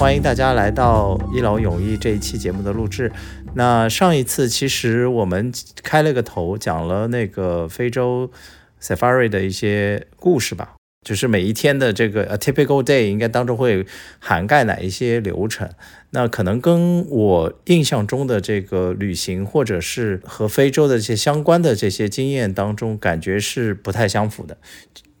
欢迎大家来到一劳永逸这一期节目的录制。那上一次其实我们开了个头，讲了那个非洲 safari 的一些故事吧，就是每一天的这个 a typical day 应该当中会涵盖哪一些流程。那可能跟我印象中的这个旅行，或者是和非洲的这些相关的这些经验当中，感觉是不太相符的。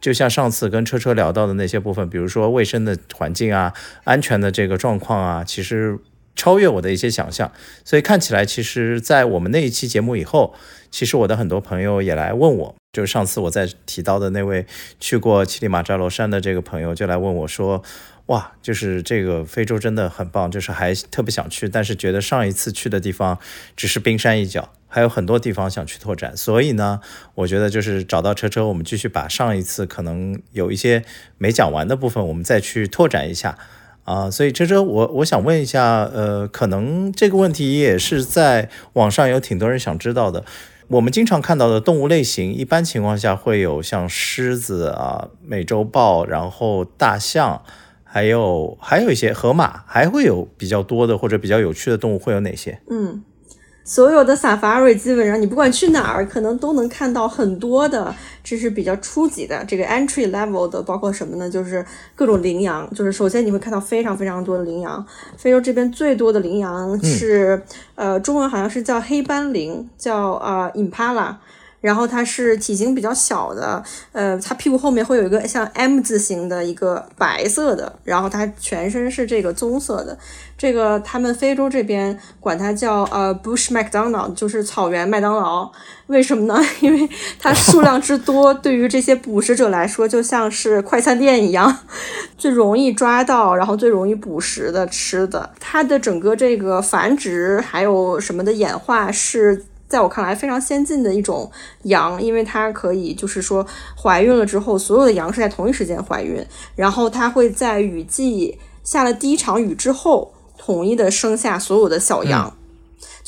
就像上次跟车车聊到的那些部分，比如说卫生的环境啊、安全的这个状况啊，其实超越我的一些想象。所以看起来，其实，在我们那一期节目以后，其实我的很多朋友也来问我，就是上次我在提到的那位去过乞力马扎罗山的这个朋友，就来问我说：“哇，就是这个非洲真的很棒，就是还特别想去，但是觉得上一次去的地方只是冰山一角。”还有很多地方想去拓展，所以呢，我觉得就是找到车车，我们继续把上一次可能有一些没讲完的部分，我们再去拓展一下啊。所以车车，我我想问一下，呃，可能这个问题也是在网上有挺多人想知道的。我们经常看到的动物类型，一般情况下会有像狮子啊、美洲豹，然后大象，还有还有一些河马，还会有比较多的或者比较有趣的动物会有哪些？嗯。所有的 safari 基本上你不管去哪儿，可能都能看到很多的，这是比较初级的这个 entry level 的，包括什么呢？就是各种羚羊，就是首先你会看到非常非常多的羚羊。非洲这边最多的羚羊是，呃，中文好像是叫黑斑羚，叫啊 impala。然后它是体型比较小的，呃，它屁股后面会有一个像 M 字形的一个白色的，然后它全身是这个棕色的。这个他们非洲这边管它叫呃 Bush McDonald，就是草原麦当劳。为什么呢？因为它数量之多，对于这些捕食者来说就像是快餐店一样，最容易抓到，然后最容易捕食的吃的。它的整个这个繁殖还有什么的演化是。在我看来，非常先进的一种羊，因为它可以就是说怀孕了之后，所有的羊是在同一时间怀孕，然后它会在雨季下了第一场雨之后，统一的生下所有的小羊。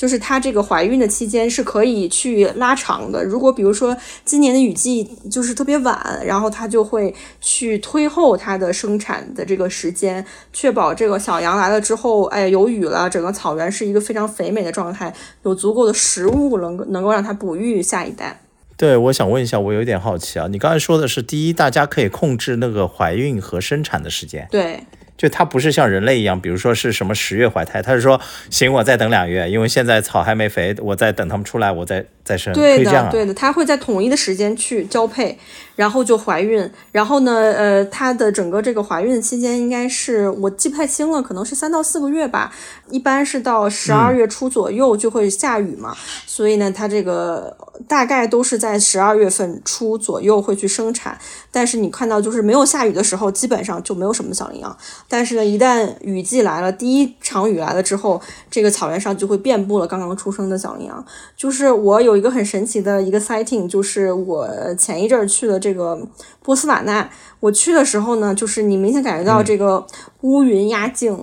就是它这个怀孕的期间是可以去拉长的。如果比如说今年的雨季就是特别晚，然后它就会去推后它的生产的这个时间，确保这个小羊来了之后，哎，有雨了，整个草原是一个非常肥美的状态，有足够的食物能够能够让它哺育下一代。对，我想问一下，我有点好奇啊，你刚才说的是第一，大家可以控制那个怀孕和生产的时间。对。就它不是像人类一样，比如说是什么十月怀胎，它是说行，我再等两月，因为现在草还没肥，我再等它们出来，我再再生。对的，对的，它会在统一的时间去交配。然后就怀孕，然后呢，呃，它的整个这个怀孕期间应该是我记不太清了，可能是三到四个月吧。一般是到十二月初左右就会下雨嘛，所以呢，它这个大概都是在十二月份初左右会去生产。但是你看到就是没有下雨的时候，基本上就没有什么小羚羊。但是呢，一旦雨季来了，第一场雨来了之后，这个草原上就会遍布了刚刚出生的小羚羊。就是我有一个很神奇的一个 sighting，就是我前一阵儿去了。这个波斯瓦纳，我去的时候呢，就是你明显感觉到这个乌云压境，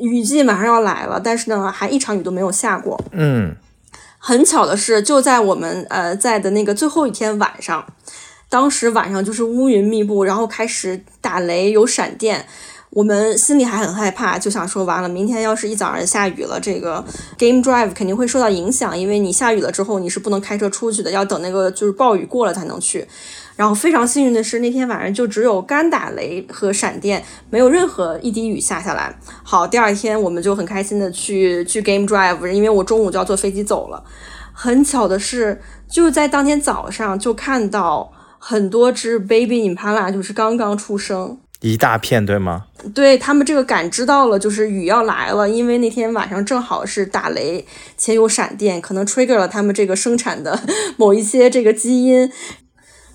雨季马上要来了，但是呢，还一场雨都没有下过。嗯，很巧的是，就在我们呃在的那个最后一天晚上，当时晚上就是乌云密布，然后开始打雷，有闪电。我们心里还很害怕，就想说完了，明天要是一早上下雨了，这个 game drive 肯定会受到影响，因为你下雨了之后你是不能开车出去的，要等那个就是暴雨过了才能去。然后非常幸运的是，那天晚上就只有干打雷和闪电，没有任何一滴雨下下来。好，第二天我们就很开心的去去 game drive，因为我中午就要坐飞机走了。很巧的是，就在当天早上就看到很多只 baby impala，就是刚刚出生。一大片，对吗？对他们这个感知到了，就是雨要来了，因为那天晚上正好是打雷且有闪电，可能 trigger 了他们这个生产的某一些这个基因，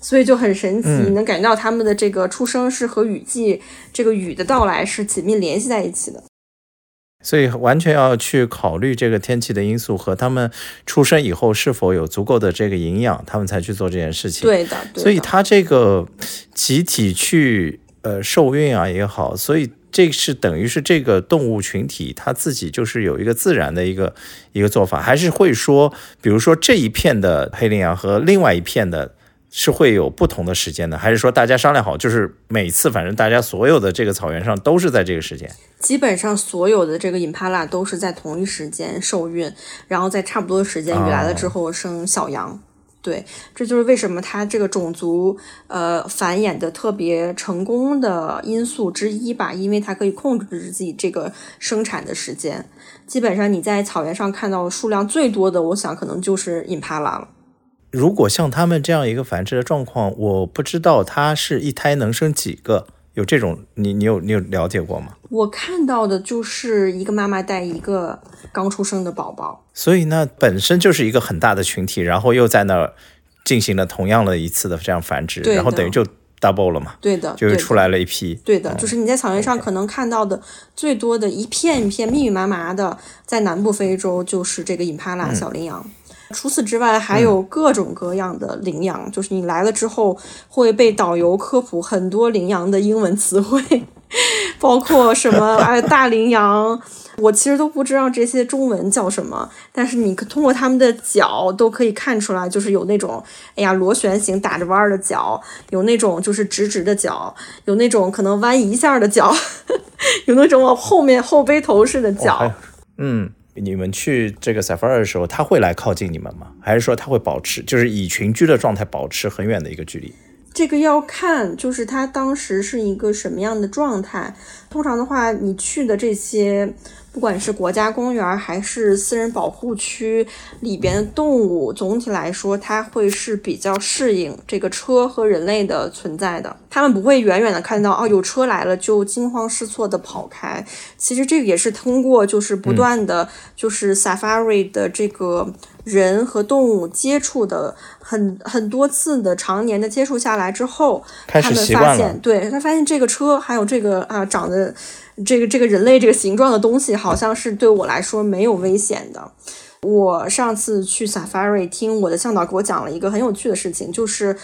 所以就很神奇，能感觉到他们的这个出生是和雨季这个雨的到来是紧密联系在一起的。所以完全要去考虑这个天气的因素和他们出生以后是否有足够的这个营养，他们才去做这件事情。对的，所以他这个集体去。呃，受孕啊也好，所以这是等于是这个动物群体它自己就是有一个自然的一个一个做法，还是会说，比如说这一片的黑羚羊和另外一片的是会有不同的时间的，还是说大家商量好，就是每次反正大家所有的这个草原上都是在这个时间？基本上所有的这个 Impala 都是在同一时间受孕，然后在差不多的时间雨来了之后生小羊。对，这就是为什么它这个种族呃繁衍的特别成功的因素之一吧，因为它可以控制自己这个生产的时间。基本上你在草原上看到数量最多的，我想可能就是隐帕拉了。如果像他们这样一个繁殖的状况，我不知道它是一胎能生几个，有这种你你有你有了解过吗？我看到的就是一个妈妈带一个刚出生的宝宝，所以呢本身就是一个很大的群体，然后又在那儿进行了同样的一次的这样繁殖，然后等于就 double 了嘛，对的，就是出来了一批。对的，就是你在草原上可能看到的最多的一片一片密密麻麻的，在南部非洲就是这个隐帕拉小羚羊。除此之外，还有各种各样的羚羊，就是你来了之后会被导游科普很多羚羊的英文词汇，包括什么哎大羚羊，我其实都不知道这些中文叫什么，但是你通过它们的脚都可以看出来，就是有那种哎呀螺旋形打着弯儿的脚，有那种就是直直的脚，有那种可能弯一下的脚，有那种往后面后背头似的脚。嗯，你们去这个 safari 的时候，他会来靠近你们吗？还是说他会保持，就是以群居的状态保持很远的一个距离？这个要看，就是它当时是一个什么样的状态。通常的话，你去的这些，不管是国家公园还是私人保护区里边的动物，总体来说，它会是比较适应这个车和人类的存在的。它们不会远远的看到哦有车来了就惊慌失措的跑开。其实这个也是通过就是不断的就是 safari 的这个人和动物接触的很很多次的常年的接触下来之后，他们发现，对他发现这个车还有这个啊长得这个这个人类这个形状的东西，好像是对我来说没有危险的。我上次去 safari 听我的向导给我讲了一个很有趣的事情，就是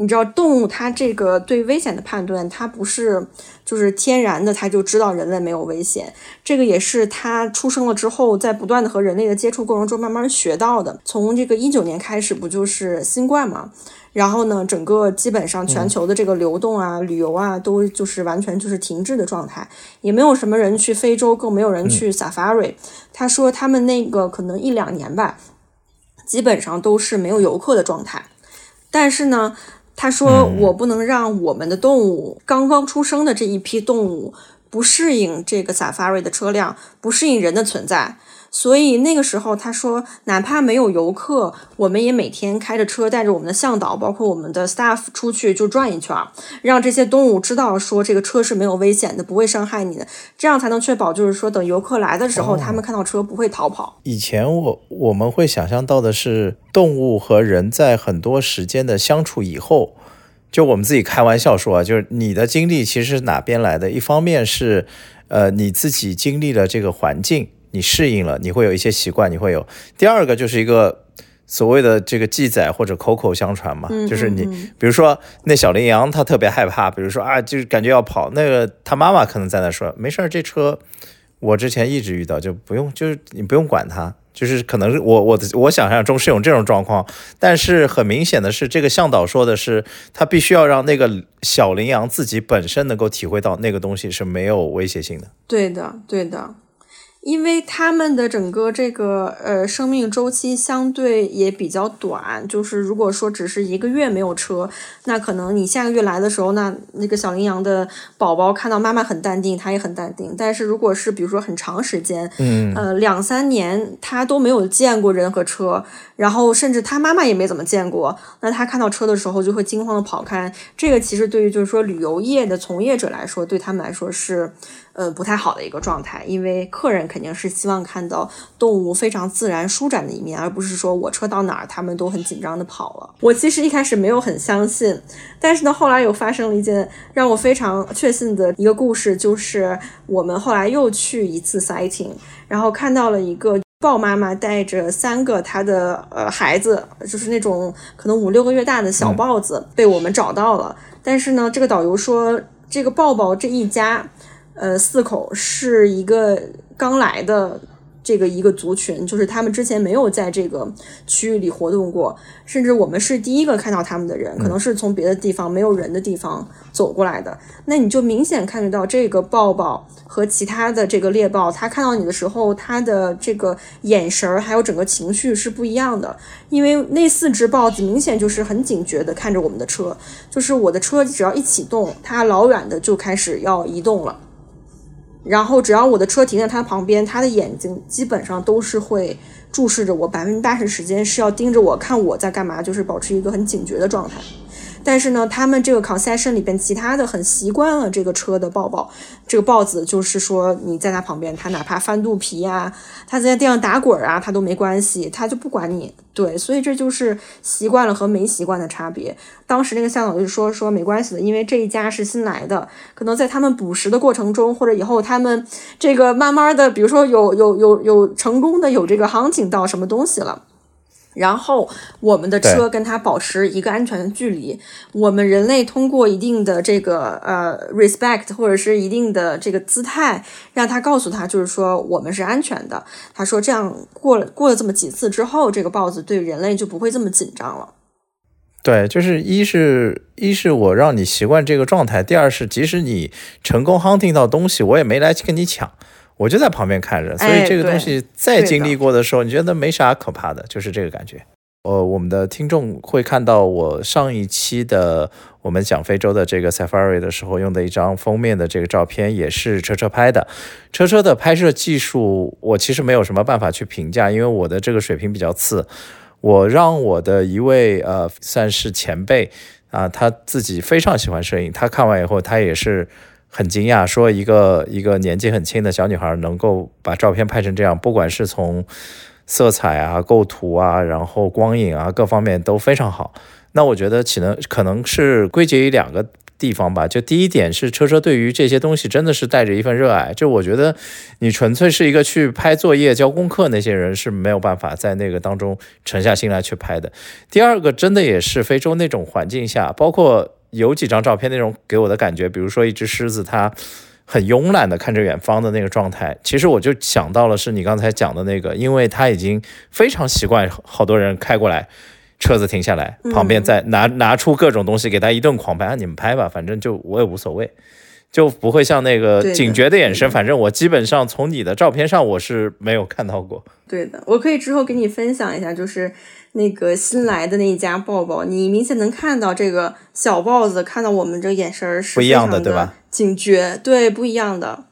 你知道动物它这个对危险的判断，它不是就是天然的，它就知道人类没有危险。这个也是它出生了之后，在不断的和人类的接触过程中慢慢学到的。从这个一九年开始，不就是新冠嘛？然后呢，整个基本上全球的这个流动啊、旅游啊，都就是完全就是停滞的状态，也没有什么人去非洲，更没有人去 safari。他说他们那个可能一两年吧，基本上都是没有游客的状态。但是呢，他说我不能让我们的动物刚刚出生的这一批动物不适应这个 safari 的车辆，不适应人的存在。所以那个时候，他说，哪怕没有游客，我们也每天开着车，带着我们的向导，包括我们的 staff 出去就转一圈，让这些动物知道说这个车是没有危险的，不会伤害你的，这样才能确保就是说等游客来的时候，他们看到车不会逃跑。以前我我们会想象到的是，动物和人在很多时间的相处以后，就我们自己开玩笑说啊，就是你的经历其实是哪边来的？一方面是，呃，你自己经历了这个环境，你适应了，你会有一些习惯，你会有。第二个就是一个所谓的这个记载或者口口相传嘛，嗯就是你比如说那小羚羊它特别害怕，比如说啊，就是感觉要跑，那个它妈妈可能在那说没事儿，这车我之前一直遇到，就不用，就是你不用管它。就是可能是我我的我想象中是有这种状况，但是很明显的是，这个向导说的是，他必须要让那个小羚羊自己本身能够体会到那个东西是没有威胁性的。对的，对的，因为他们的整个这个呃生命周期相对也比较短，就是如果说只是一个月没有车，那可能你下个月来的时候，那那个小羚羊的宝宝看到妈妈很淡定，它也很淡定。但是如果是比如说很长时间，嗯，呃两三年，它都没有见过人和车，然后甚至它妈妈也没怎么见过，那它看到车的时候就会惊慌的跑开。这个其实对于就是说旅游业的从业者来说，对他们来说是。呃，不太好的一个状态，因为客人肯定是希望看到动物非常自然舒展的一面，而不是说我车到哪儿，他们都很紧张的跑了。我其实一开始没有很相信，但是呢，后来又发生了一件让我非常确信的一个故事，就是我们后来又去一次 sighting，然后看到了一个豹妈妈带着三个她的呃孩子，就是那种可能五六个月大的小豹子，被我们找到了。但是呢，这个导游说，这个豹豹这一家。呃，四口是一个刚来的这个一个族群，就是他们之前没有在这个区域里活动过，甚至我们是第一个看到他们的人，可能是从别的地方没有人的地方走过来的。那你就明显看得到这个豹豹和其他的这个猎豹，它看到你的时候，它的这个眼神儿还有整个情绪是不一样的。因为那四只豹子明显就是很警觉的看着我们的车，就是我的车只要一启动，它老远的就开始要移动了。然后只要我的车停在他旁边，他的眼睛基本上都是会注视着我，百分之八十时间是要盯着我看我在干嘛，就是保持一个很警觉的状态。但是呢，他们这个 concession 里边其他的很习惯了这个车的抱抱，这个豹子就是说你在它旁边，它哪怕翻肚皮呀，它在地上打滚啊，它都没关系，它就不管你。对，所以这就是习惯了和没习惯的差别。当时那个向导就说说没关系的，因为这一家是新来的，可能在他们捕食的过程中，或者以后他们这个慢慢的，比如说有有有有成功的有这个 hunting 到什么东西了。然后我们的车跟它保持一个安全的距离。我们人类通过一定的这个呃 respect 或者是一定的这个姿态，让他告诉他，就是说我们是安全的。他说这样过了过了这么几次之后，这个豹子对人类就不会这么紧张了。对，就是一是一是我让你习惯这个状态，第二是即使你成功 hunting 到东西，我也没来跟你抢。我就在旁边看着，所以这个东西再经历过的时候，你觉得没啥可怕的，就是这个感觉。呃，我们的听众会看到我上一期的我们讲非洲的这个 safari 的时候用的一张封面的这个照片，也是车车拍的。车车的拍摄技术，我其实没有什么办法去评价，因为我的这个水平比较次。我让我的一位呃算是前辈啊，他自己非常喜欢摄影，他看完以后，他也是。很惊讶，说一个一个年纪很轻的小女孩能够把照片拍成这样，不管是从色彩啊、构图啊，然后光影啊各方面都非常好。那我觉得可能可能是归结于两个地方吧。就第一点是车车对于这些东西真的是带着一份热爱。就我觉得你纯粹是一个去拍作业、交功课那些人是没有办法在那个当中沉下心来去拍的。第二个真的也是非洲那种环境下，包括。有几张照片那种给我的感觉，比如说一只狮子，它很慵懒的看着远方的那个状态，其实我就想到了是你刚才讲的那个，因为它已经非常习惯好多人开过来，车子停下来，旁边再拿拿出各种东西给他一顿狂拍，你们拍吧，反正就我也无所谓，就不会像那个警觉的眼神，反正我基本上从你的照片上我是没有看到过。对的，我可以之后给你分享一下，就是。那个新来的那一家抱抱，你明显能看到这个小豹子看到我们这眼神是不一样的，对吧？警觉，对，不一样的。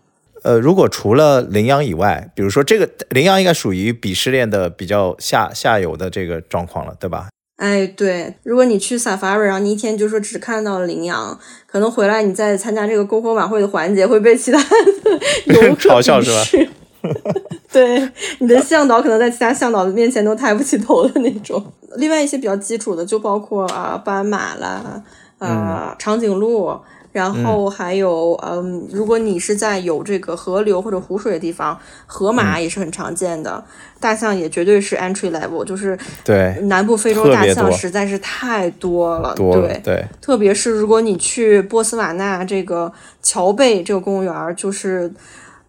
呃，如果除了羚羊以外，比如说这个羚羊应该属于鄙视链的比较下下游的这个状况了，对吧？哎，对，如果你去 safari，然后你一天就说只看到了羚羊，可能回来你再参加这个篝火晚会的环节会被其他 游客 嘲笑，是吧？对，你的向导可能在其他向导的面前都抬不起头的那种。另外一些比较基础的，就包括啊斑马啦，啊长颈鹿，然后还有嗯，如果你是在有这个河流或者湖水的地方，河马也是很常见的。大象也绝对是 entry level，就是对南部非洲大象实在是太多了，对对，特别是如果你去波斯瓦纳这个乔贝这个公园，就是。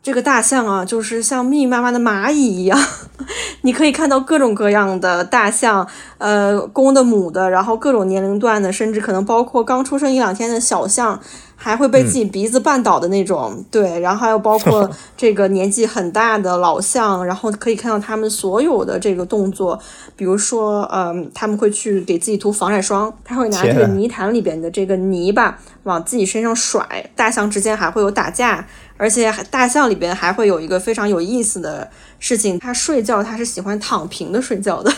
这个大象啊，就是像密密麻麻的蚂蚁一样，你可以看到各种各样的大象，呃，公的、母的，然后各种年龄段的，甚至可能包括刚出生一两天的小象，还会被自己鼻子绊倒的那种。对，然后还有包括这 个年纪很大的老象，然后可以看到他们所有的这个动作，比如说，嗯，他们会去给自己涂防晒霜，他会拿这个泥潭里边的这个泥巴往自己身上甩，大象之间还会有打架。而且大象里边还会有一个非常有意思的事情，它睡觉它是喜欢躺平的睡觉的。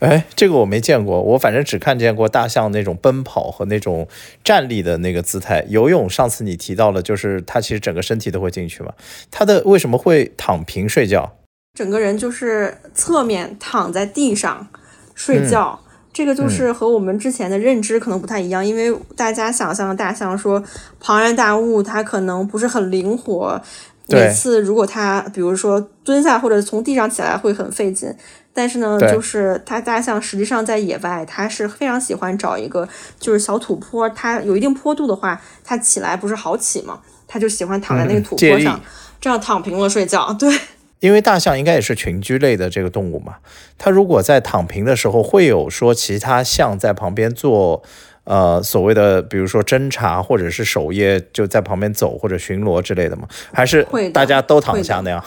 哎，这个我没见过，我反正只看见过大象那种奔跑和那种站立的那个姿态。游泳上次你提到了，就是它其实整个身体都会进去嘛。它的为什么会躺平睡觉？整个人就是侧面躺在地上睡觉。这个就是和我们之前的认知可能不太一样，因为大家想象的大象说庞然大物，它可能不是很灵活。每次如果它比如说蹲下或者从地上起来会很费劲。但是呢，就是它大象实际上在野外，它是非常喜欢找一个就是小土坡，它有一定坡度的话，它起来不是好起吗？它就喜欢躺在那个土坡上，这样躺平了睡觉。对。因为大象应该也是群居类的这个动物嘛，它如果在躺平的时候，会有说其他象在旁边做，呃，所谓的比如说侦查或者是守夜，就在旁边走或者巡逻之类的吗？还是大家都躺下那样？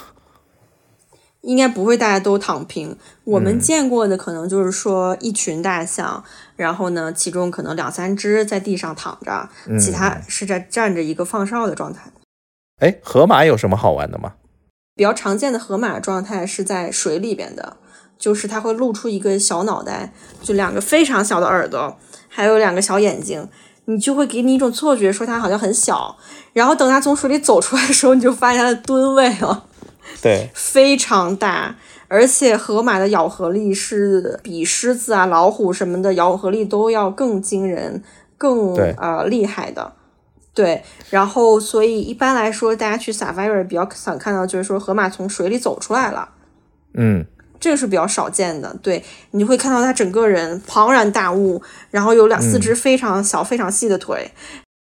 应该不会，大家都躺平。我们见过的可能就是说一群大象，然后呢，其中可能两三只在地上躺着，其他是在站着一个放哨的状态。哎，河马有什么好玩的吗？比较常见的河马状态是在水里边的，就是它会露出一个小脑袋，就两个非常小的耳朵，还有两个小眼睛，你就会给你一种错觉，说它好像很小。然后等它从水里走出来的时候，你就发现它的吨位了。对，非常大，而且河马的咬合力是比狮子啊、老虎什么的咬合力都要更惊人、更呃厉害的。对，然后所以一般来说，大家去 safari 比较想看到就是说河马从水里走出来了。嗯，这个是比较少见的。对，你会看到它整个人庞然大物，然后有两四只非常小、非常细的腿。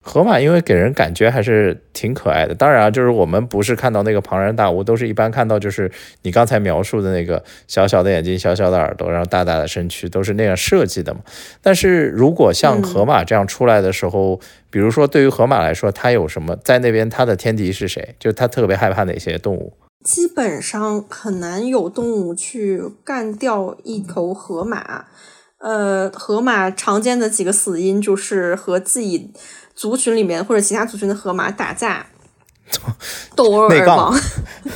河马因为给人感觉还是挺可爱的，当然啊，就是我们不是看到那个庞然大物，都是一般看到就是你刚才描述的那个小小的眼睛、小小的耳朵，然后大大的身躯，都是那样设计的嘛。但是如果像河马这样出来的时候，比如说对于河马来说，它有什么在那边它的天敌是谁？就它特别害怕哪些动物？基本上很难有动物去干掉一头河马。呃，河马常见的几个死因就是和自己。族群里面或者其他族群的河马打架，斗殴而亡，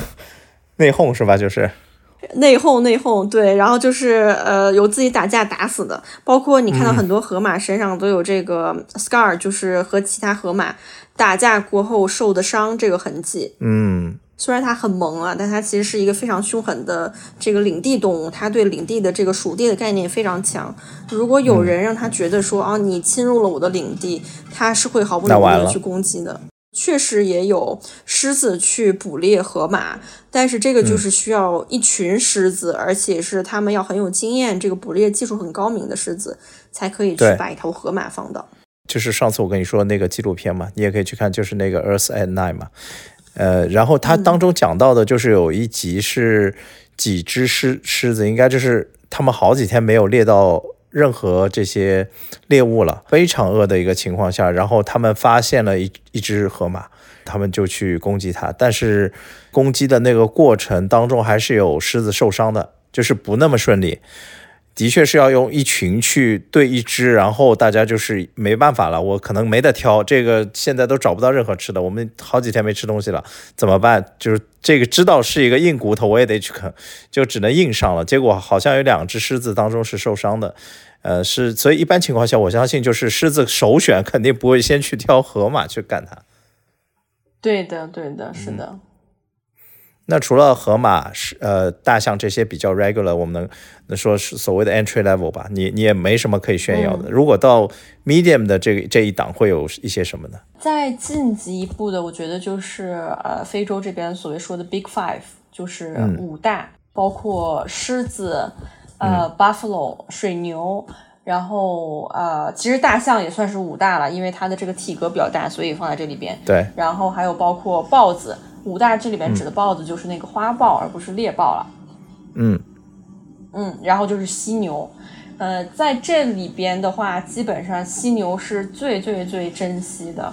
内讧是吧？就是 内讧，内讧，对。然后就是呃，有自己打架打死的，包括你看到很多河马身上都有这个 scar，就是和其他河马打架过后受的伤这个痕迹。嗯。虽然它很萌啊，但它其实是一个非常凶狠的这个领地动物，它对领地的这个属地的概念非常强。如果有人让它觉得说啊，你侵入了我的领地，它是会毫不犹豫的去攻击的。确实也有狮子去捕猎河马，但是这个就是需要一群狮子，而且是他们要很有经验，这个捕猎技术很高明的狮子才可以去把一头河马放倒。就是上次我跟你说那个纪录片嘛，你也可以去看，就是那个《Earth at Night》嘛。呃，然后他当中讲到的就是有一集是几只狮狮子，应该就是他们好几天没有猎到任何这些猎物了，非常饿的一个情况下，然后他们发现了一一只河马，他们就去攻击它，但是攻击的那个过程当中还是有狮子受伤的，就是不那么顺利。的确是要用一群去对一只，然后大家就是没办法了，我可能没得挑，这个现在都找不到任何吃的，我们好几天没吃东西了，怎么办？就是这个知道是一个硬骨头，我也得去啃，就只能硬上了。结果好像有两只狮子当中是受伤的，呃，是，所以一般情况下，我相信就是狮子首选肯定不会先去挑河马去干它。对的，对的，是的。那除了河马是呃大象这些比较 regular，我们能能说是所谓的 entry level 吧？你你也没什么可以炫耀的。如果到 medium 的这个这一档会有一些什么呢？再晋级一步的，我觉得就是呃非洲这边所谓说的 big five，就是五大，包括狮子、呃 buffalo 水牛，然后呃其实大象也算是五大了，因为它的这个体格比较大，所以放在这里边。对。然后还有包括豹子。五大这里边指的豹子就是那个花豹，而不是猎豹了。嗯嗯，然后就是犀牛，呃，在这里边的话，基本上犀牛是最最最珍惜的，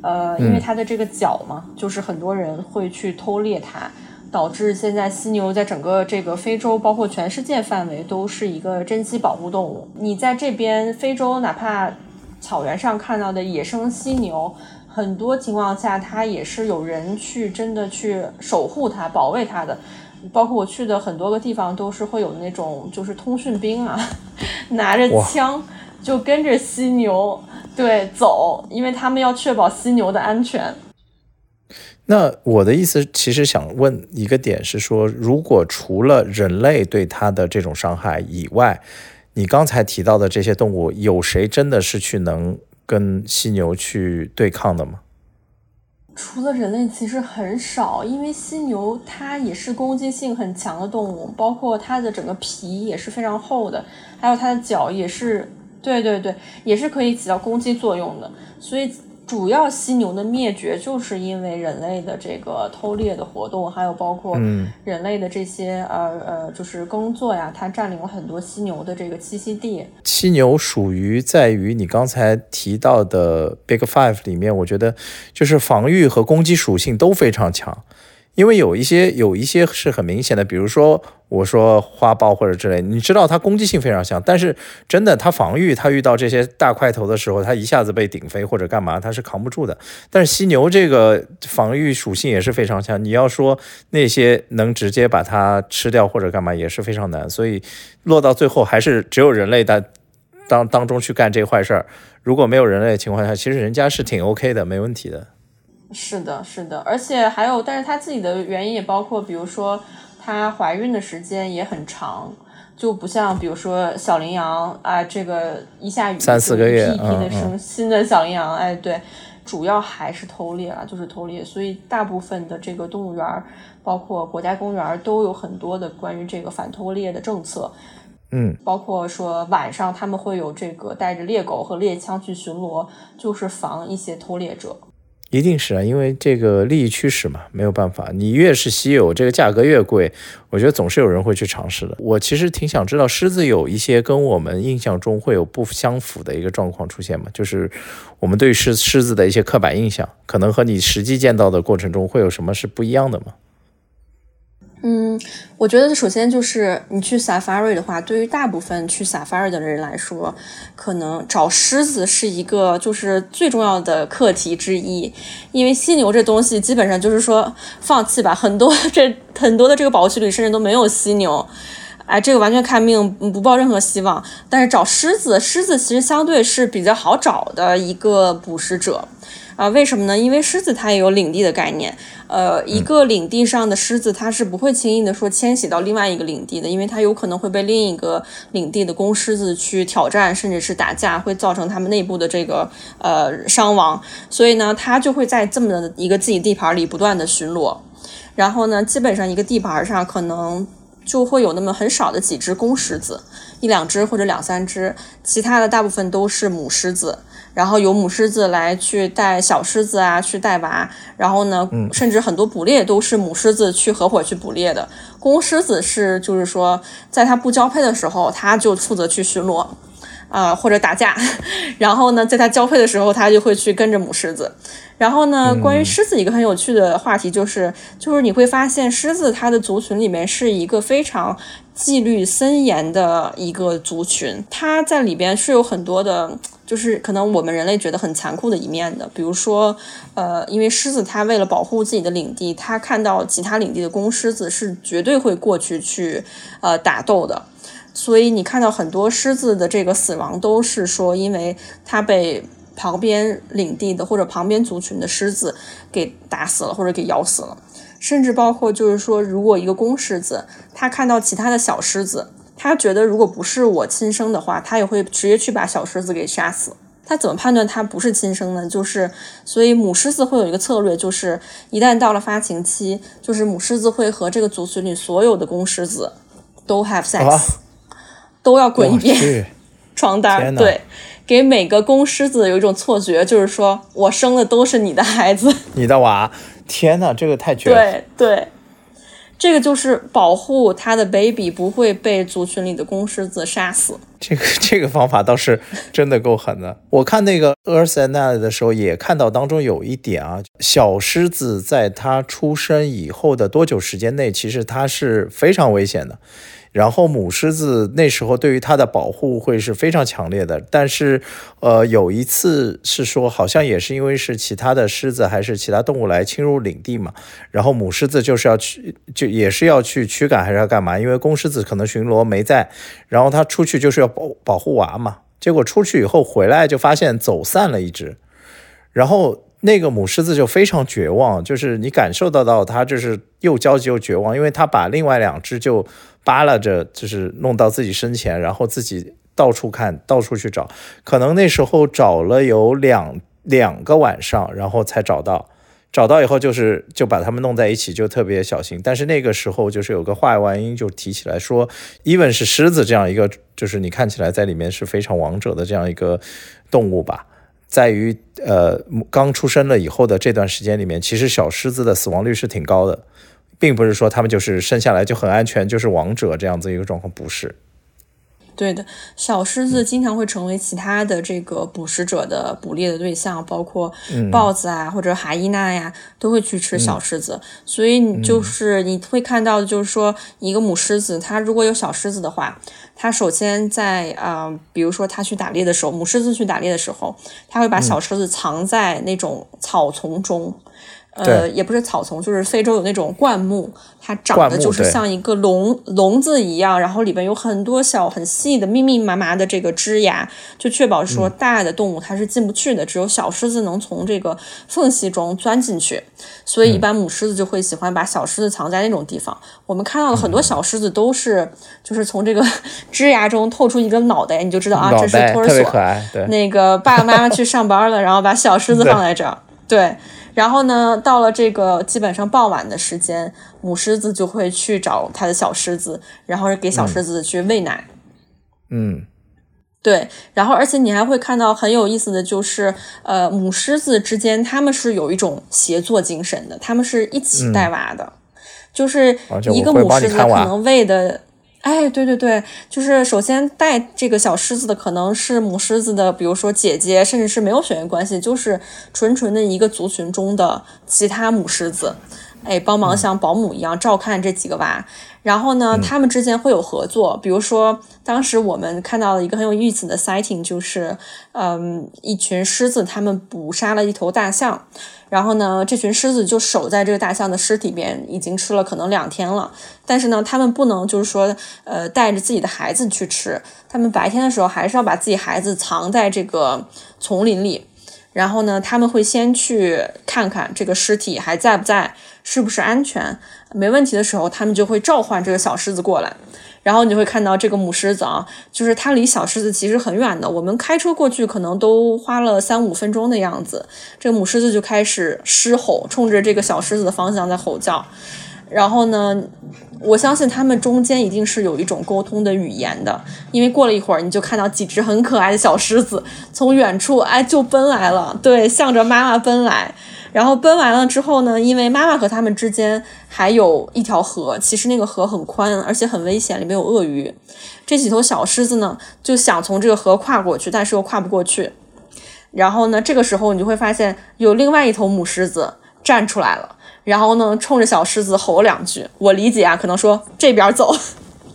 呃，因为它的这个角嘛，就是很多人会去偷猎它，导致现在犀牛在整个这个非洲，包括全世界范围都是一个珍稀保护动物。你在这边非洲，哪怕草原上看到的野生犀牛。很多情况下，它也是有人去真的去守护它、保卫它的。包括我去的很多个地方，都是会有那种就是通讯兵啊，拿着枪就跟着犀牛对走，因为他们要确保犀牛的安全。那我的意思其实想问一个点是说，如果除了人类对它的这种伤害以外，你刚才提到的这些动物，有谁真的是去能？跟犀牛去对抗的吗？除了人类，其实很少，因为犀牛它也是攻击性很强的动物，包括它的整个皮也是非常厚的，还有它的脚也是，对对对，也是可以起到攻击作用的。所以主要犀牛的灭绝就是因为人类的这个偷猎的活动，还有包括人类的这些呃呃，就是耕作呀，它占领了很多犀牛的这个栖息地。犀牛属于在于你刚才提到的 Big Five 里面，我觉得就是防御和攻击属性都非常强。因为有一些有一些是很明显的，比如说我说花豹或者之类，你知道它攻击性非常强，但是真的它防御，它遇到这些大块头的时候，它一下子被顶飞或者干嘛，它是扛不住的。但是犀牛这个防御属性也是非常强，你要说那些能直接把它吃掉或者干嘛也是非常难，所以落到最后还是只有人类在当当中去干这坏事儿。如果没有人类的情况下，其实人家是挺 OK 的，没问题的。是的，是的，而且还有，但是她自己的原因也包括，比如说她怀孕的时间也很长，就不像比如说小羚羊，啊，这个一下雨三四个月，一批的生新的小羚羊，哎，对，主要还是偷猎啊，就是偷猎，所以大部分的这个动物园，包括国家公园都有很多的关于这个反偷猎的政策，嗯，包括说晚上他们会有这个带着猎狗和猎枪去巡逻，就是防一些偷猎者。一定是啊，因为这个利益驱使嘛，没有办法。你越是稀有，这个价格越贵，我觉得总是有人会去尝试的。我其实挺想知道，狮子有一些跟我们印象中会有不相符的一个状况出现嘛？就是我们对狮狮子的一些刻板印象，可能和你实际见到的过程中会有什么是不一样的吗？嗯，我觉得首先就是你去 safari 的话，对于大部分去 safari 的人来说，可能找狮子是一个就是最重要的课题之一，因为犀牛这东西基本上就是说放弃吧，很多这很多的这个保护区里甚至都没有犀牛，哎，这个完全看命，不抱任何希望。但是找狮子，狮子其实相对是比较好找的一个捕食者。啊，为什么呢？因为狮子它也有领地的概念，呃，一个领地上的狮子它是不会轻易的说迁徙到另外一个领地的，因为它有可能会被另一个领地的公狮子去挑战，甚至是打架，会造成他们内部的这个呃伤亡，所以呢，它就会在这么的一个自己地盘里不断的巡逻，然后呢，基本上一个地盘上可能就会有那么很少的几只公狮子，一两只或者两三只，其他的大部分都是母狮子。然后由母狮子来去带小狮子啊，去带娃。然后呢，甚至很多捕猎都是母狮子去合伙去捕猎的。公狮子是就是说，在它不交配的时候，它就负责去巡逻，啊或者打架。然后呢，在它交配的时候，它就会去跟着母狮子。然后呢，关于狮子一个很有趣的话题就是，就是你会发现狮子它的族群里面是一个非常纪律森严的一个族群，它在里边是有很多的。就是可能我们人类觉得很残酷的一面的，比如说，呃，因为狮子它为了保护自己的领地，它看到其他领地的公狮子是绝对会过去去呃打斗的，所以你看到很多狮子的这个死亡都是说，因为它被旁边领地的或者旁边族群的狮子给打死了或者给咬死了，甚至包括就是说，如果一个公狮子它看到其他的小狮子。他觉得，如果不是我亲生的话，他也会直接去把小狮子给杀死。他怎么判断他不是亲生呢？就是，所以母狮子会有一个策略，就是一旦到了发情期，就是母狮子会和这个族群里所有的公狮子都 have sex，都要滚一遍 床单。对，给每个公狮子有一种错觉，就是说我生的都是你的孩子，你的娃。天哪，这个太绝了。对对。这个就是保护他的 baby 不会被族群里的公狮子杀死。这个 这个方法倒是真的够狠的。我看那个 Earth and Night 的时候，也看到当中有一点啊，小狮子在它出生以后的多久时间内，其实它是非常危险的。然后母狮子那时候对于它的保护会是非常强烈的，但是，呃，有一次是说好像也是因为是其他的狮子还是其他动物来侵入领地嘛，然后母狮子就是要去就也是要去驱赶还是要干嘛？因为公狮子可能巡逻没在，然后它出去就是要保保护娃嘛，结果出去以后回来就发现走散了一只，然后。那个母狮子就非常绝望，就是你感受得到它就是又焦急又绝望，因为它把另外两只就扒拉着，就是弄到自己身前，然后自己到处看，到处去找，可能那时候找了有两两个晚上，然后才找到。找到以后就是就把它们弄在一起，就特别小心。但是那个时候就是有个话外音就提起来说，even 是狮子这样一个，就是你看起来在里面是非常王者的这样一个动物吧。在于呃刚出生了以后的这段时间里面，其实小狮子的死亡率是挺高的，并不是说它们就是生下来就很安全，就是王者这样子一个状况，不是。对的，小狮子经常会成为其他的这个捕食者的捕猎的对象，包括豹子啊或者海伊娜呀，都会去吃小狮子。所以你就是你会看到，就是说一个母狮子，它如果有小狮子的话，它首先在啊，比如说它去打猎的时候，母狮子去打猎的时候，它会把小狮子藏在那种草丛中。呃，也不是草丛，就是非洲有那种灌木，它长得就是像一个笼笼子一样，然后里边有很多小很细的密密麻麻的这个枝芽，就确保说大的动物它是进不去的，只有小狮子能从这个缝隙中钻进去。所以一般母狮子就会喜欢把小狮子藏在那种地方。我们看到的很多小狮子都是就是从这个 枝芽中透出一个脑袋，你就知道啊，这是托儿所。那个爸爸妈妈去上班了，然后把小狮子放在这儿，对。然后呢，到了这个基本上傍晚的时间，母狮子就会去找它的小狮子，然后给小狮子去喂奶。嗯，对。然后，而且你还会看到很有意思的就是，呃，母狮子之间他们是有一种协作精神的，他们是一起带娃的，就是一个母狮子可能喂的。哎，对对对，就是首先带这个小狮子的可能是母狮子的，比如说姐姐，甚至是没有血缘关系，就是纯纯的一个族群中的其他母狮子，哎，帮忙像保姆一样照看这几个娃。然后呢，他们之间会有合作，比如说当时我们看到了一个很有意思的 sighting，就是，嗯，一群狮子他们捕杀了一头大象。然后呢，这群狮子就守在这个大象的尸体边，已经吃了可能两天了。但是呢，他们不能就是说，呃，带着自己的孩子去吃。他们白天的时候还是要把自己孩子藏在这个丛林里。然后呢，他们会先去看看这个尸体还在不在，是不是安全。没问题的时候，他们就会召唤这个小狮子过来。然后你就会看到这个母狮子啊，就是它离小狮子其实很远的，我们开车过去可能都花了三五分钟的样子。这个母狮子就开始狮吼，冲着这个小狮子的方向在吼叫。然后呢，我相信他们中间一定是有一种沟通的语言的，因为过了一会儿，你就看到几只很可爱的小狮子从远处哎就奔来了，对，向着妈妈奔来。然后奔完了之后呢，因为妈妈和他们之间还有一条河，其实那个河很宽，而且很危险，里面有鳄鱼。这几头小狮子呢，就想从这个河跨过去，但是又跨不过去。然后呢，这个时候你就会发现有另外一头母狮子站出来了，然后呢，冲着小狮子吼两句。我理解啊，可能说这边走。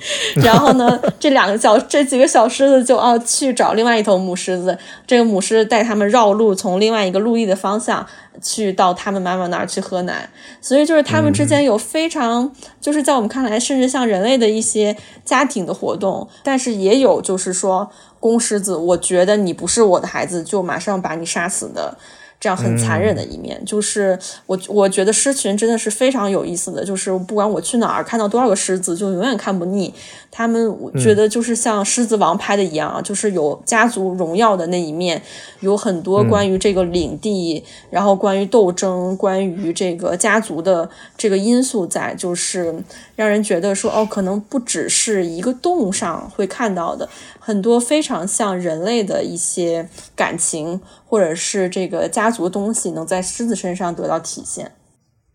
然后呢，这两个小这几个小狮子就要去找另外一头母狮子，这个母狮带他们绕路，从另外一个陆地的方向去到他们妈妈那儿去喝奶。所以就是他们之间有非常，就是在我们看来，甚至像人类的一些家庭的活动，但是也有就是说公狮子，我觉得你不是我的孩子，就马上把你杀死的。这样很残忍的一面，就是我我觉得狮群真的是非常有意思的，就是不管我去哪儿看到多少个狮子，就永远看不腻。他们我觉得就是像《狮子王》拍的一样啊，就是有家族荣耀的那一面，有很多关于这个领地，然后关于斗争，关于这个家族的这个因素在，就是让人觉得说哦，可能不只是一个动物上会看到的。很多非常像人类的一些感情，或者是这个家族的东西，能在狮子身上得到体现。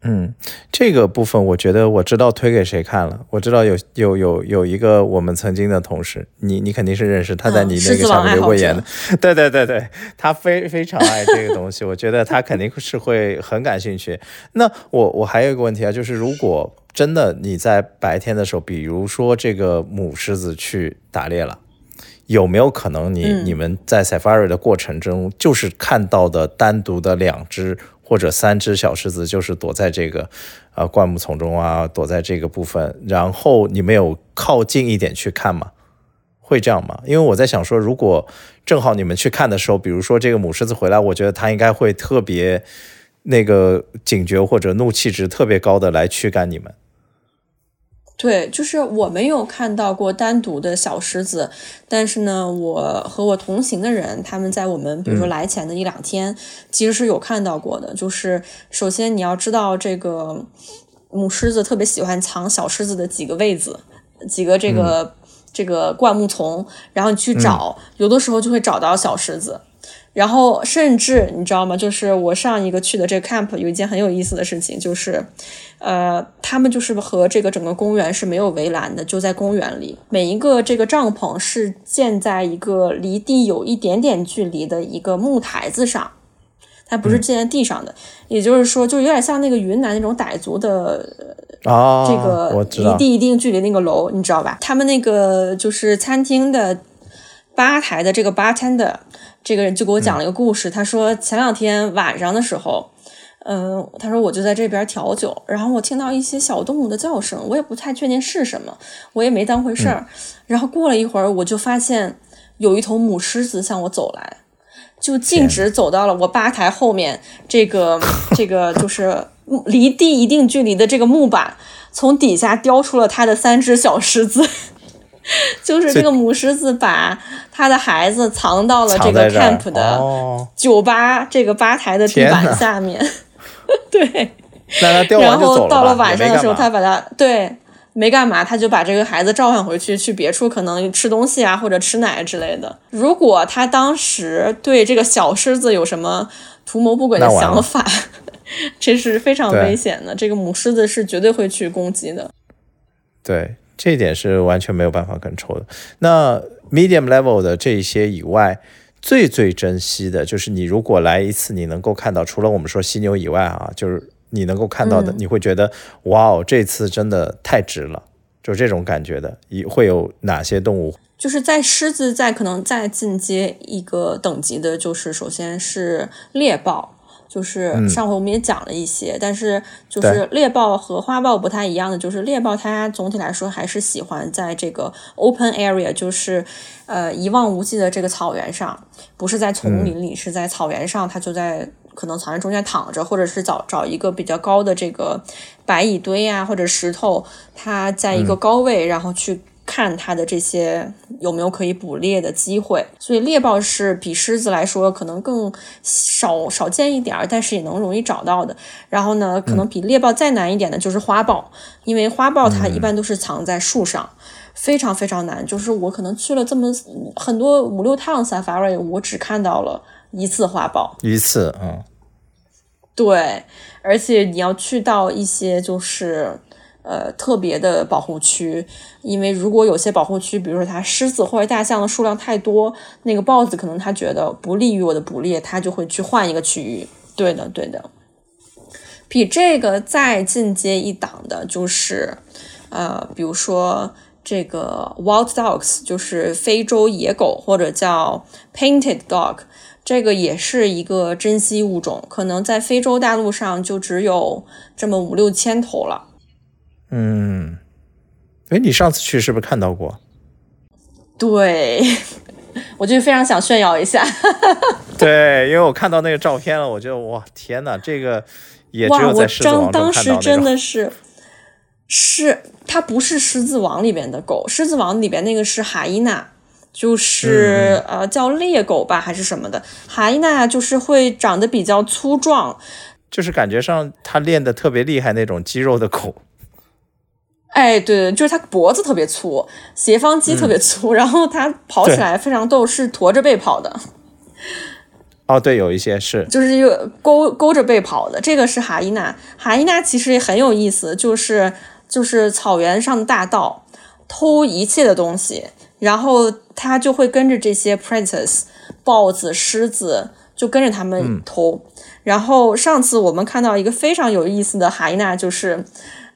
嗯，这个部分我觉得我知道推给谁看了。我知道有有有有一个我们曾经的同事，你你肯定是认识，他在你那个下面留过言的。对对对对，他非非常爱这个东西，我觉得他肯定是会很感兴趣。那我我还有一个问题啊，就是如果真的你在白天的时候，比如说这个母狮子去打猎了。有没有可能你你们在 safari 的过程中，就是看到的单独的两只或者三只小狮子，就是躲在这个呃灌木丛中啊，躲在这个部分，然后你们有靠近一点去看吗？会这样吗？因为我在想说，如果正好你们去看的时候，比如说这个母狮子回来，我觉得它应该会特别那个警觉或者怒气值特别高的来驱赶你们。对，就是我没有看到过单独的小狮子，但是呢，我和我同行的人，他们在我们比如说来前的一两天，其实是有看到过的。就是首先你要知道，这个母狮子特别喜欢藏小狮子的几个位子，几个这个这个灌木丛，然后你去找，有的时候就会找到小狮子。然后甚至你知道吗？就是我上一个去的这个 camp 有一件很有意思的事情，就是，呃，他们就是和这个整个公园是没有围栏的，就在公园里，每一个这个帐篷是建在一个离地有一点点距离的一个木台子上，它不是建在地上的，也就是说，就有点像那个云南那种傣族的啊，这个离地一定距离那个楼，你知道吧？他们那个就是餐厅的吧台的这个 bartender，这个人就给我讲了一个故事。他说前两天晚上的时候，嗯、他说我就在这边调酒，然后我听到一些小动物的叫声，我也不太确定是什么，我也没当回事儿。然后过了一会儿，我就发现有一头母狮子向我走来。就径直走到了我吧台后面，这个这个就是 离地一定距离的这个木板，从底下叼出了它的三只小狮子，就是这个母狮子把他的孩子藏到了这个 camp 的哦，酒吧这个吧台的地板下面，对，那他钓然后到了晚上的时候，他把他对没干嘛，他就把这个孩子召唤回去，去别处可能吃东西啊，或者吃奶之类的。如果他当时对这个小狮子有什么图谋不轨的想法，这是非常危险的。这个母狮子是绝对会去攻击的。对，这一点是完全没有办法 control 的。那 medium level 的这一些以外，最最珍惜的就是你如果来一次，你能够看到，除了我们说犀牛以外啊，就是你能够看到的，嗯你会觉得哇哦，这次真的太值了，就这种感觉的，一会有哪些动物？就是在狮子在可能再进阶一个等级的，就是首先是猎豹。就是上回我们也讲了一些，但是就是猎豹和花豹不太一样的，就是猎豹它总体来说还是喜欢在这个 open area，就是呃一望无际的这个草原上，不是在丛林里，是在草原上，它就在可能草原中间躺着，或者是找找一个比较高的这个白蚁堆啊或者石头，它在一个高位，然后去看它的这些有没有可以捕猎的机会。所以猎豹是比狮子来说可能更少少见一点儿，但是也能容易找到的。然后呢，可能比猎豹再难一点的就是花豹，因为花豹它一般都是藏在树上。非常非常难，就是我可能去了这么很多五六趟 safari，我只看到了一次花豹。一次，嗯，对，而且你要去到一些就是呃特别的保护区，因为如果有些保护区，比如说它狮子或者大象的数量太多，那个豹子可能它觉得不利于我的捕猎，它就会去换一个区域。对的，对的。比这个再进阶一档的就是，呃，比如说这个 wild dogs，就是非洲野狗，或者叫 painted dog，这个也是一个珍稀物种，可能在非洲大陆上就只有这么五六千头了。嗯，哎，你上次去是不是看到过？对，我就非常想炫耀一下。对，因为我看到那个照片了，我觉得哇，天哪，这个也只有在狮子王当当中看到那时真。的是，是它不是狮子王里边的狗，狮子王里边那个是哈伊娜，就是、嗯呃叫猎狗吧还是什么的，哈伊娜就是会长得比较粗壮，就是感觉上它练的特别厉害那种肌肉的狗。哎，对，就是他脖子特别粗，斜方肌特别粗，然后他跑起来非常逗，是驼着背跑的，哦，对，有一些是，就是一个勾勾着背跑的。这个是哈伊娜，哈伊娜其实也很有意思，就是就是草原上的大盗，偷一切的东西，然后他就会跟着这些 predators，豹子、狮子，就跟着他们偷。然后上次我们看到一个非常有意思的哈伊娜，就是，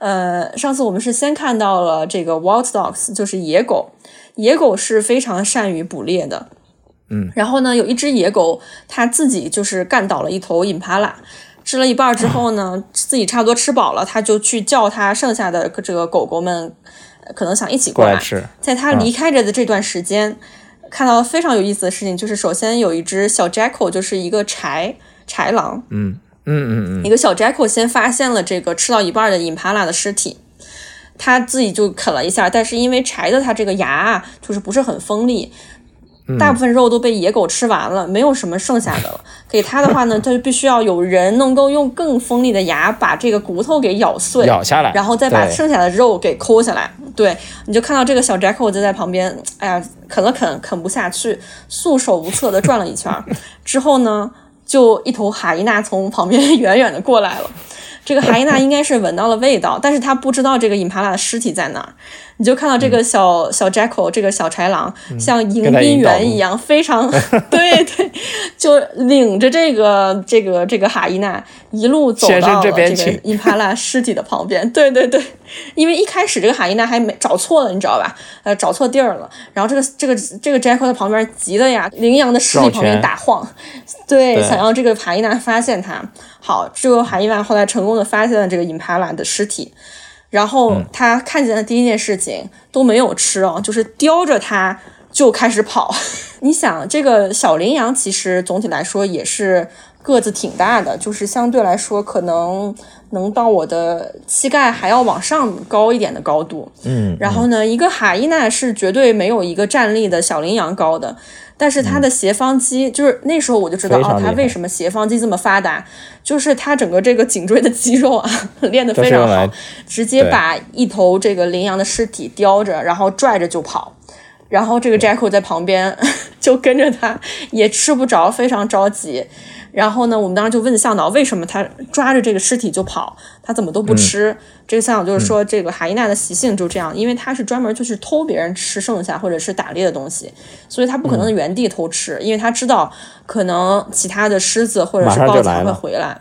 呃，上次我们是先看到了这个 wild dogs，就是野狗，野狗是非常善于捕猎的。嗯，然后呢，有一只野狗，它自己就是干倒了一头印帕拉，吃了一半之后呢，自己差不多吃饱了，它就去叫它剩下的这个狗狗们，呃可能想一起过来。过来吃。在它离开着的这段时间，看到非常有意思的事情，就是首先有一只小 jackal，就是一个豺豺狼，嗯嗯嗯嗯，一个小 jackal 先发现了这个吃到一半的 impala 的尸体，他自己就啃了一下，但是因为柴的它这个牙啊，就是不是很锋利，大部分肉都被野狗吃完了，没有什么剩下的了。给它的话呢，它就必须要有人能够用更锋利的牙把这个骨头给咬碎，咬下来，然后再把剩下的肉给抠下来。对，你就看到这个小 Jacko 就在旁边，哎呀，啃了啃，啃不下去，束手无策的转了一圈儿。之后呢，就一头哈伊娜从旁边 远远的过来了。这个哈伊娜应该是闻到了味道，但是他不知道这个 impala 拉的尸体在哪儿。你就看到这个小、小 Jacko 这个小豺狼，像迎宾员一样，非常 对对，就领着这个这个这个哈伊娜一路走到了这个边请伊帕拉尸体的旁边。对对对，因为一开始这个哈伊娜还没找错了，你知道吧？呃，找错地儿了。然后这个这个这个 Jacko 在旁边急的呀，羚羊的尸体旁边打晃，对，对想要这个哈伊娜发现他。好，这个海伊娜后来成功的发现了这个伊帕拉的尸体。然后嗯他看见的第一件事情都没有吃哦，就是叼着它就开始跑。你想，这个小羚羊其实总体来说也是个子挺大的，就是相对来说可能能到我的膝盖还要往上高一点的高度。嗯，然后呢，一个海伊娜是绝对没有一个站立的小羚羊高的，但是它的斜方肌，就是那时候我就知道哦，嗯非常厉害它为什么斜方肌这么发达，就是它整个这个颈椎的肌肉啊 练得非常好直接把一头这个羚羊的尸体叼着，然后拽着就跑。然后这个 Jacko 在旁边 就跟着他，也吃不着，非常着急。然后呢，我们当时就问向导为什么他抓着这个尸体就跑，他怎么都不吃。这个向导就是说，这个海伊娜的习性就这样，因为他是专门就是偷别人吃剩下或者是打猎的东西，所以他不可能原地偷吃，因为他知道可能其他的狮子或者是豹子还会回来。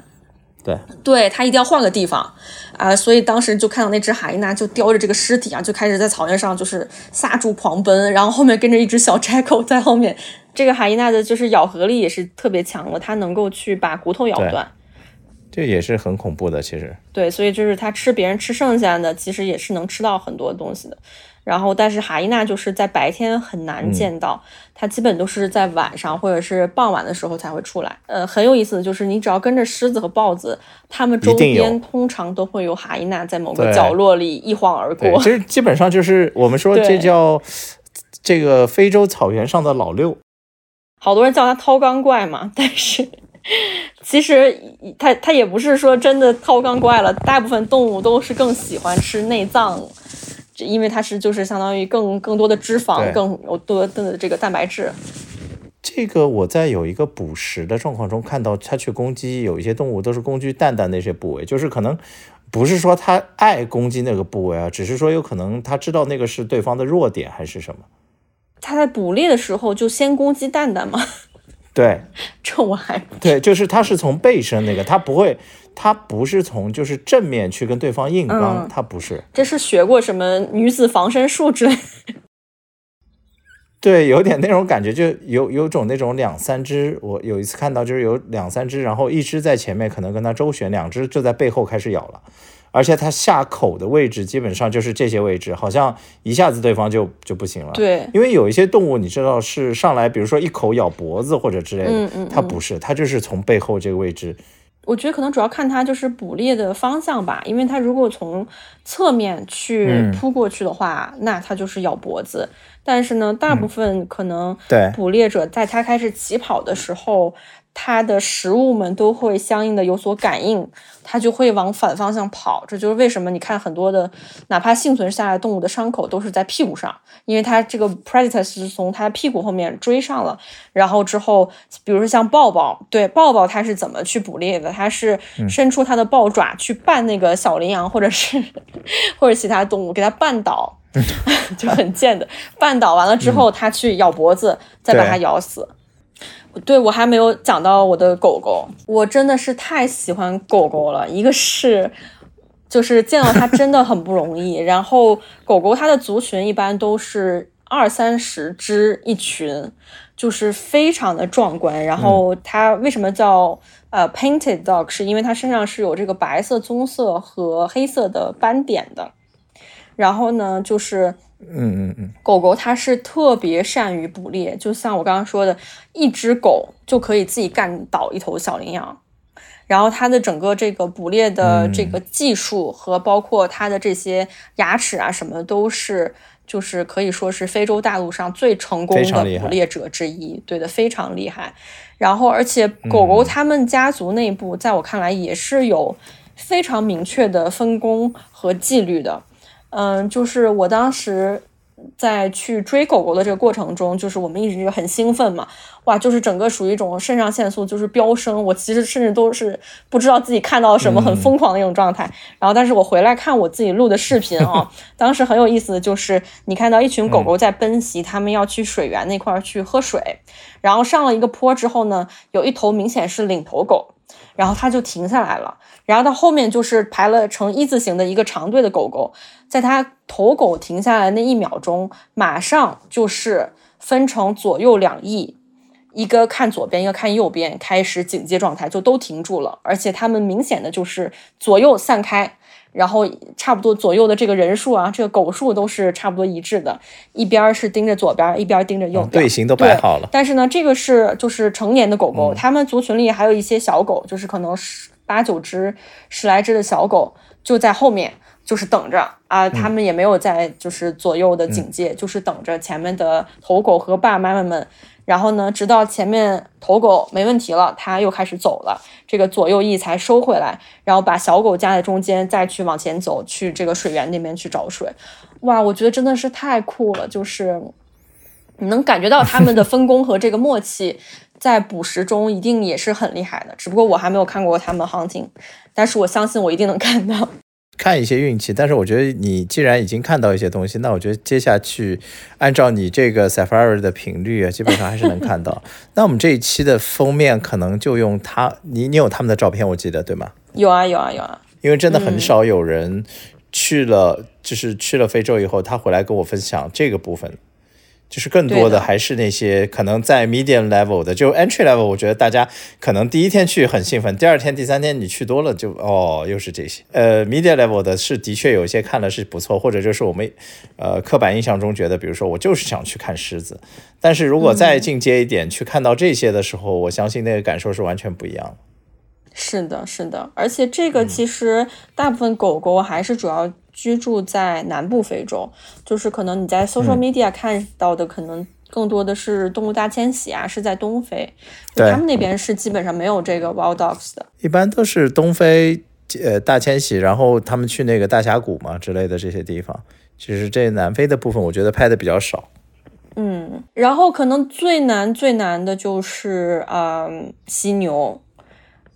对，对他一定要换个地方啊、所以当时就看到那只海伊娜就叼着这个尸体啊，就开始在草原上就是撒猪狂奔，然后后面跟着一只小 Jacko 在后面。这个哈伊娜的就是咬合力也是特别强的，它能够去把骨头咬断。这也是很恐怖的，其实。对，所以就是它吃别人吃剩下的，其实也是能吃到很多东西的。然后，但是哈伊娜就是在白天很难见到，它基本都是在晚上或者是傍晚的时候才会出来。呃，很有意思的就是，你只要跟着狮子和豹子，它们周边通常都会有哈伊娜在某个角落里一晃而过。其实基本上就是我们说这叫这个非洲草原上的老六。好多人叫它掏肛怪嘛，但是其实它它也不是说真的掏肛怪了，大部分动物都是更喜欢吃内脏，这因为它是就是相当于更更多的脂肪，更有多的这个蛋白质。这个我在有一个捕食的状况中看到，它去攻击有一些动物都是攻击蛋蛋那些部位，就是可能不是说它爱攻击那个部位啊，只是说有可能它知道那个是对方的弱点还是什么。它在捕猎的时候就先攻击蛋蛋嘛，对 这我还对，就是它是从背身那个，它不会，它不是从就是正面去跟对方硬刚，嗯它不是。这是学过什么女子防身术之类的。对，有点那种感觉，就有有种那种两三只，我有一次看到就是有两三只，然后一只在前面可能跟它周旋，两只就在背后开始咬了，而且它下口的位置基本上就是这些位置，好像一下子对方就就不行了。，对，因为有一些动物你知道是上来，比如说一口咬脖子或者之类的，嗯嗯它不是，它就是从背后这个位置。我觉得可能主要看它就是捕猎的方向吧，因为它如果从侧面去嗯扑过去的话，那它就是咬脖子。但是呢，大部分可能对捕猎者在它开始起跑的时候，它的食物们都会相应的有所感应，它就会往反方向跑。这就是为什么你看很多的哪怕幸存下来的动物的伤口都是在屁股上，因为它这个 predator 是从它屁股后面追上了，然后之后，比如说像豹豹，对豹豹它是怎么去捕猎的？它是伸出它的豹爪去绊那个小羚羊，或者是 或者其他动物，给它绊倒，就很贱的绊倒完了之后，它去咬脖子，再把它咬死。对我还没有讲到我的狗狗，我真的是太喜欢狗狗了。一个是，就是见到它真的很不容易。然后狗狗它的族群一般都是二三十只一群，就是非常的壮观。然后它为什么叫呃 painted dog？是因为它身上是有这个白色、棕色和黑色的斑点的。然后呢，就是嗯嗯嗯，狗狗它是特别善于捕猎，就像我刚刚说的，一只狗就可以自己干倒一头小羚羊。然后它的整个这个捕猎的这个技术和包括它的这些牙齿啊什么，都是就是可以说是非洲大陆上最成功的捕猎者之一，对的，非常厉害。然后，而且狗狗他们家族内部，在我看来也是有非常明确的分工和纪律的。嗯，就是我当时。在去追狗狗的这个过程中，就是我们一直就很兴奋嘛，哇，就是整个属于一种肾上腺素就是飙升。我其实甚至都是不知道自己看到了什么，很疯狂的一种状态。然后，但是我回来看我自己录的视频啊，当时很有意思的就是，你看到一群狗狗在奔袭，他们要去水源那块去喝水，然后上了一个坡之后呢，有一头明显是领头狗。然后它就停下来了，然后到后面就是排了成一字形的一个长队的狗狗，在它头狗停下来那一秒钟，马上就是分成左右两翼，一个看左边，一个看右边，开始警戒状态，就都停住了，而且它们明显的就是左右散开。然后差不多左右的这个人数啊，这个狗数都是差不多一致的，一边是盯着左边，一边盯着右边，队形都摆好了。但是呢，这个是就是成年的狗狗，它们族群里还有一些小狗，就是可能十八九只、十来只的小狗就在后面，就是等着啊，他们也没有在就是左右的警戒，就是等着前面的头狗和爸爸妈妈们。然后呢，直到前面头狗没问题了，它又开始走了，这个左右翼才收回来，然后把小狗夹在中间，再去往前走，去这个水源那边去找水。哇，我觉得真的是太酷了，就是你能感觉到他们的分工和这个默契，在捕食中一定也是很厉害的。只不过我还没有看过他们 hunting，但是我相信我一定能看到。看一些运气，但是我觉得你既然已经看到一些东西，那我觉得接下去按照你这个 Safari 的频率啊，基本上还是能看到。那我们这一期的封面可能就用他，你你有他们的照片，我记得对吗？有啊有啊有啊，因为真的很少有人去了，就是去了非洲以后，他回来跟我分享这个部分。就是更多的还是那些可能在 medium level 的，就 entry level，我觉得大家可能第一天去很兴奋，第二天、第三天你去多了就哦，又是这些。呃，medium level 的是的确有一些看了是不错，或者就是我们呃刻板印象中觉得，比如说我就是想去看狮子，但是如果再进阶一点去看到这些的时候，我相信那个感受是完全不一样。是的，是的，而且这个其实大部分狗狗还是主要。居住在南部非洲，就是可能你在 social media 看到的，可能更多的是动物大迁徙啊，是在东非，他们那边是基本上没有这个 wild dogs 的，一般都是东非呃大迁徙，然后他们去那个大峡谷嘛之类的这些地方。其实这南非的部分，我觉得拍的比较少。嗯，然后可能最难最难的就是啊犀牛。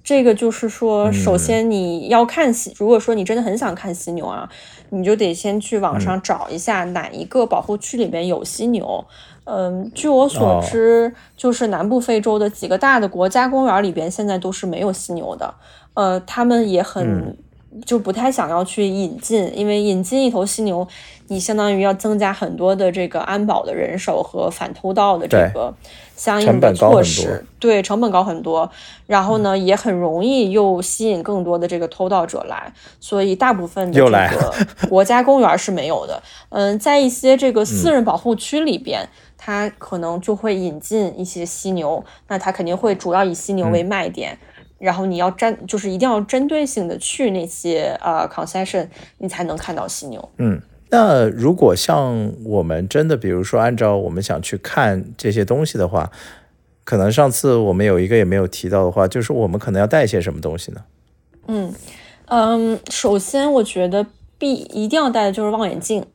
这个就是说，首先你要看犀，如果说你真的很想看犀牛啊，你就得先去网上找一下哪一个保护区里边有犀牛。嗯，据我所知，就是南部非洲的几个大的国家公园里边，现在都是没有犀牛的。呃，他们也很就不太想要去引进，因为引进一头犀牛，你相当于要增加很多的这个安保的人手和反偷盗的这个。相应的措施，对成本高很多，然后呢，也很容易又吸引更多的这个偷盗者来，所以大部分的这个 国家公园是没有的。嗯，在一些这个私人保护区里边，它可能就会引进一些犀牛，那它肯定会主要以犀牛为卖点，然后你要针就是一定要针对性的去那些呃 concession，你才能看到犀牛。嗯。那如果像我们真的，比如说按照我们想去看这些东西的话，可能上次我们有一个也没有提到的话，就是我们可能要带些什么东西呢？嗯嗯，首先我觉得必一定要带的就是望远镜，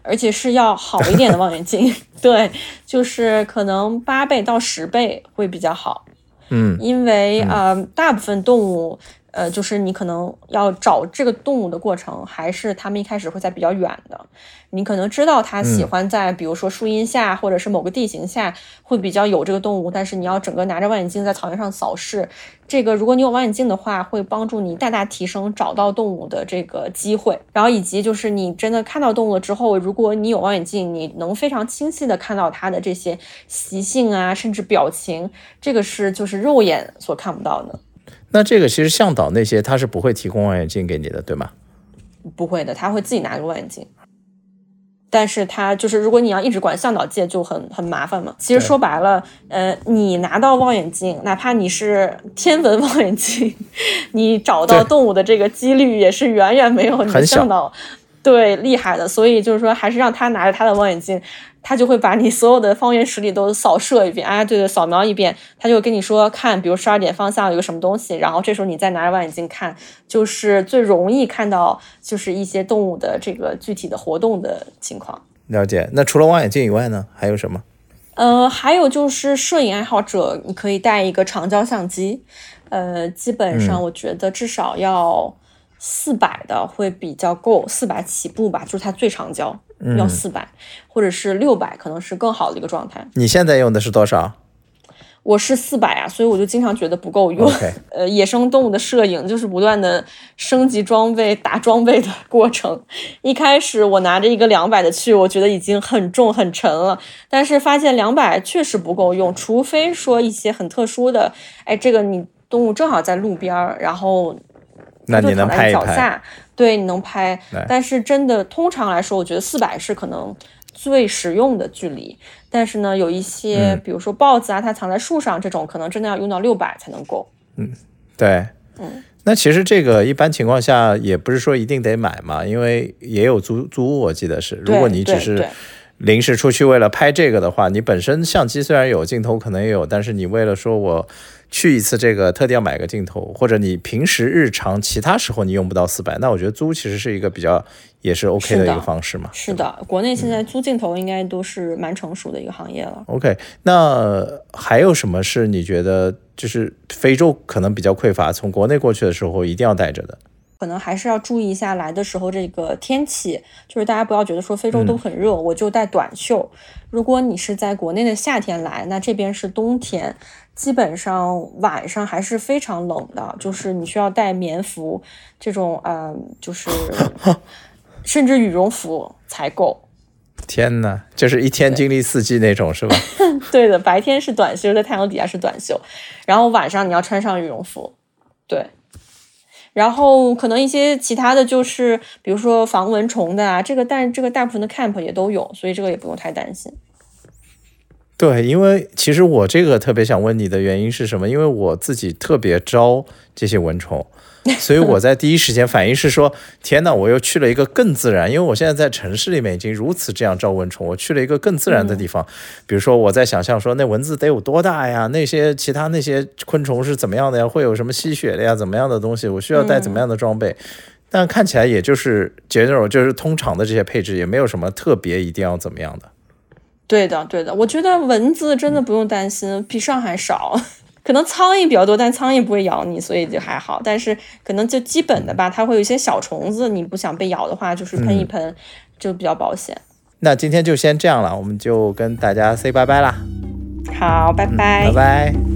而且是要好一点的望远镜，对，就是可能八倍到十倍会比较好。嗯，因为呃，大部分动物。呃，就是你可能要找这个动物的过程，还是他们一开始会在比较远的。你可能知道它喜欢在，比如说树荫下，或者是某个地形下，会比较有这个动物。但是你要整个拿着望远镜在草原上扫视，这个如果你有望远镜的话，会帮助你大大提升找到动物的这个机会。然后以及就是你真的看到动物了之后，如果你有望远镜，你能非常清晰的看到它的这些习性啊，甚至表情，这个是就是肉眼所看不到的。那这个其实向导那些他是不会提供望远镜给你的，对吗？不会的，他会自己拿个望远镜。但是他就是，如果你要一直管向导借，就很很麻烦嘛。其实说白了，呃，你拿到望远镜，哪怕你是天文望远镜，你找到动物的这个几率也是远远没有你向导。对，厉害的。所以就是说，还是让他拿着他的望远镜，他就会把你所有的方圆十里都扫射一遍。啊，对对，扫描一遍，他就跟你说看，比如十二点方向有个什么东西，然后这时候你再拿着望远镜看，就是最容易看到就是一些动物的这个具体的活动的情况。了解。那除了望远镜以外呢，还有什么？呃，还有就是摄影爱好者，你可以带一个长焦相机。呃，基本上我觉得至少要四百的会比较够，四百起步吧，就是它最长焦要四百，或者是六百，可能是更好的一个状态。你现在用的是多少？我是四百啊，所以我就经常觉得不够用。呃，野生动物的摄影就是不断的升级装备、打装备的过程。一开始我拿着一个两百的去，我觉得已经很重很沉了，但是发现两百确实不够用，除非说一些很特殊的，哎，这个你动物正好在路边儿，然后那你能拍一下，拍？对，你能拍。但是真的，通常来说，我觉得四百是可能最实用的距离。但是呢，有一些，嗯比如说豹子啊，它藏在树上这种，可能真的要用到六百才能够。嗯对，嗯，那其实这个一般情况下也不是说一定得买嘛，因为也有租租屋，我记得是，如果你只是临时出去为了拍这个的话，你本身相机虽然有镜头可能也有，但是你为了说我去一次这个特地要买个镜头，或者你平时日常其他时候你用不到四百，那我觉得租其实是一个比较也是 OK 的的一个方式嘛。是的，国内现在租镜头应该都是蛮成熟的一个行业了。OK，那还有什么是你觉得就是非洲可能比较匮乏，从国内过去的时候一定要带着的？可能还是要注意一下来的时候这个天气，就是大家不要觉得说非洲都很热，我就带短袖。如果你是在国内的夏天来，那这边是冬天，基本上晚上还是非常冷的，就是你需要带棉服这种，嗯、就是 甚至羽绒服才够。天呐，就是一天经历四季那种是吧？对的，白天是短袖，在太阳底下是短袖，然后晚上你要穿上羽绒服，对。然后可能一些其他的就是，比如说防蚊虫的啊，这个但这个大部分的 camp 也都有，所以这个也不用太担心。对，因为其实我这个特别想问你的原因是什么？因为我自己特别招这些蚊虫，所以我在第一时间反应是说：天哪，我又去了一个更自然，因为我现在在城市里面已经如此这样招蚊虫，我去了一个更自然的地方。比如说，我在想象说那蚊子得有多大呀？那些其他那些昆虫是怎么样的呀？会有什么吸血的呀？怎么样的东西？我需要带怎么样的装备？但看起来也就是 general，就是通常的这些配置，也没有什么特别一定要怎么样的。对的，对的，我觉得蚊子真的不用担心，比上海少。可能苍蝇比较多，但苍蝇不会咬你，所以就还好。但是可能就基本的吧，它会有一些小虫子，你不想被咬的话，就是喷一喷，就比较保险。那今天就先这样了，我们就跟大家 say 拜拜啦，好，拜拜拜拜。